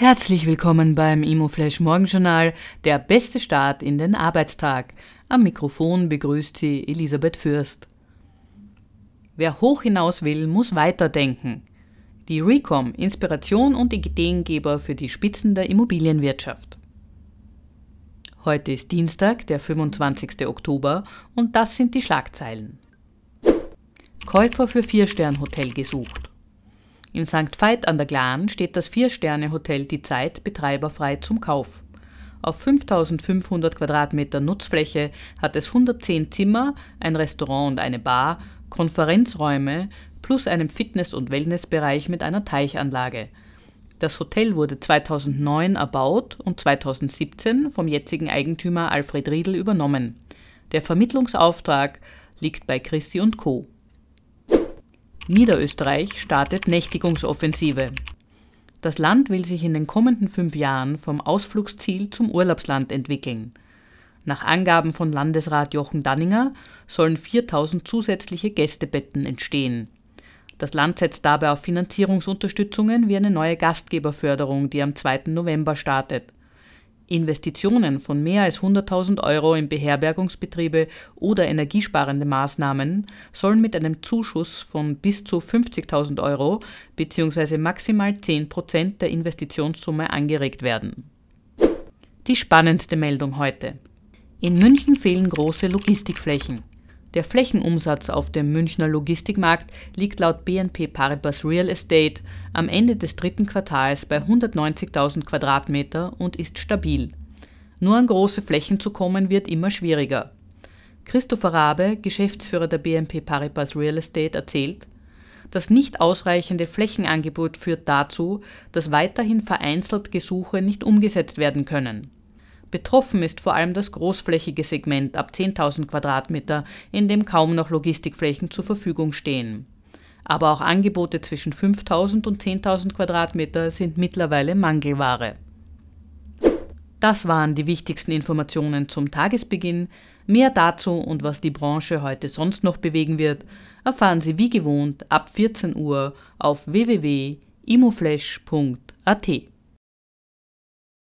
Herzlich willkommen beim ImmoFlash Morgenjournal, der beste Start in den Arbeitstag. Am Mikrofon begrüßt Sie Elisabeth Fürst. Wer hoch hinaus will, muss weiterdenken. Die Recom, Inspiration und Ideengeber für die Spitzen der Immobilienwirtschaft. Heute ist Dienstag, der 25. Oktober, und das sind die Schlagzeilen. Käufer für Vier-Stern-Hotel gesucht. In St. Veit an der Glan steht das Vier-Sterne-Hotel Die Zeit betreiberfrei zum Kauf. Auf 5500 Quadratmeter Nutzfläche hat es 110 Zimmer, ein Restaurant und eine Bar, Konferenzräume plus einem Fitness- und Wellnessbereich mit einer Teichanlage. Das Hotel wurde 2009 erbaut und 2017 vom jetzigen Eigentümer Alfred Riedel übernommen. Der Vermittlungsauftrag liegt bei Christi und Co. Niederösterreich startet Nächtigungsoffensive. Das Land will sich in den kommenden fünf Jahren vom Ausflugsziel zum Urlaubsland entwickeln. Nach Angaben von Landesrat Jochen Danninger sollen 4000 zusätzliche Gästebetten entstehen. Das Land setzt dabei auf Finanzierungsunterstützungen wie eine neue Gastgeberförderung, die am 2. November startet. Investitionen von mehr als 100.000 Euro in Beherbergungsbetriebe oder energiesparende Maßnahmen sollen mit einem Zuschuss von bis zu 50.000 Euro bzw. maximal 10 Prozent der Investitionssumme angeregt werden. Die spannendste Meldung heute. In München fehlen große Logistikflächen. Der Flächenumsatz auf dem Münchner Logistikmarkt liegt laut BNP Paribas Real Estate am Ende des dritten Quartals bei 190.000 Quadratmeter und ist stabil. Nur an große Flächen zu kommen wird immer schwieriger. Christopher Rabe, Geschäftsführer der BNP Paribas Real Estate, erzählt, das nicht ausreichende Flächenangebot führt dazu, dass weiterhin vereinzelt Gesuche nicht umgesetzt werden können. Betroffen ist vor allem das großflächige Segment ab 10.000 Quadratmeter, in dem kaum noch Logistikflächen zur Verfügung stehen. Aber auch Angebote zwischen 5.000 und 10.000 Quadratmeter sind mittlerweile Mangelware. Das waren die wichtigsten Informationen zum Tagesbeginn. Mehr dazu und was die Branche heute sonst noch bewegen wird, erfahren Sie wie gewohnt ab 14 Uhr auf www.imoflash.at.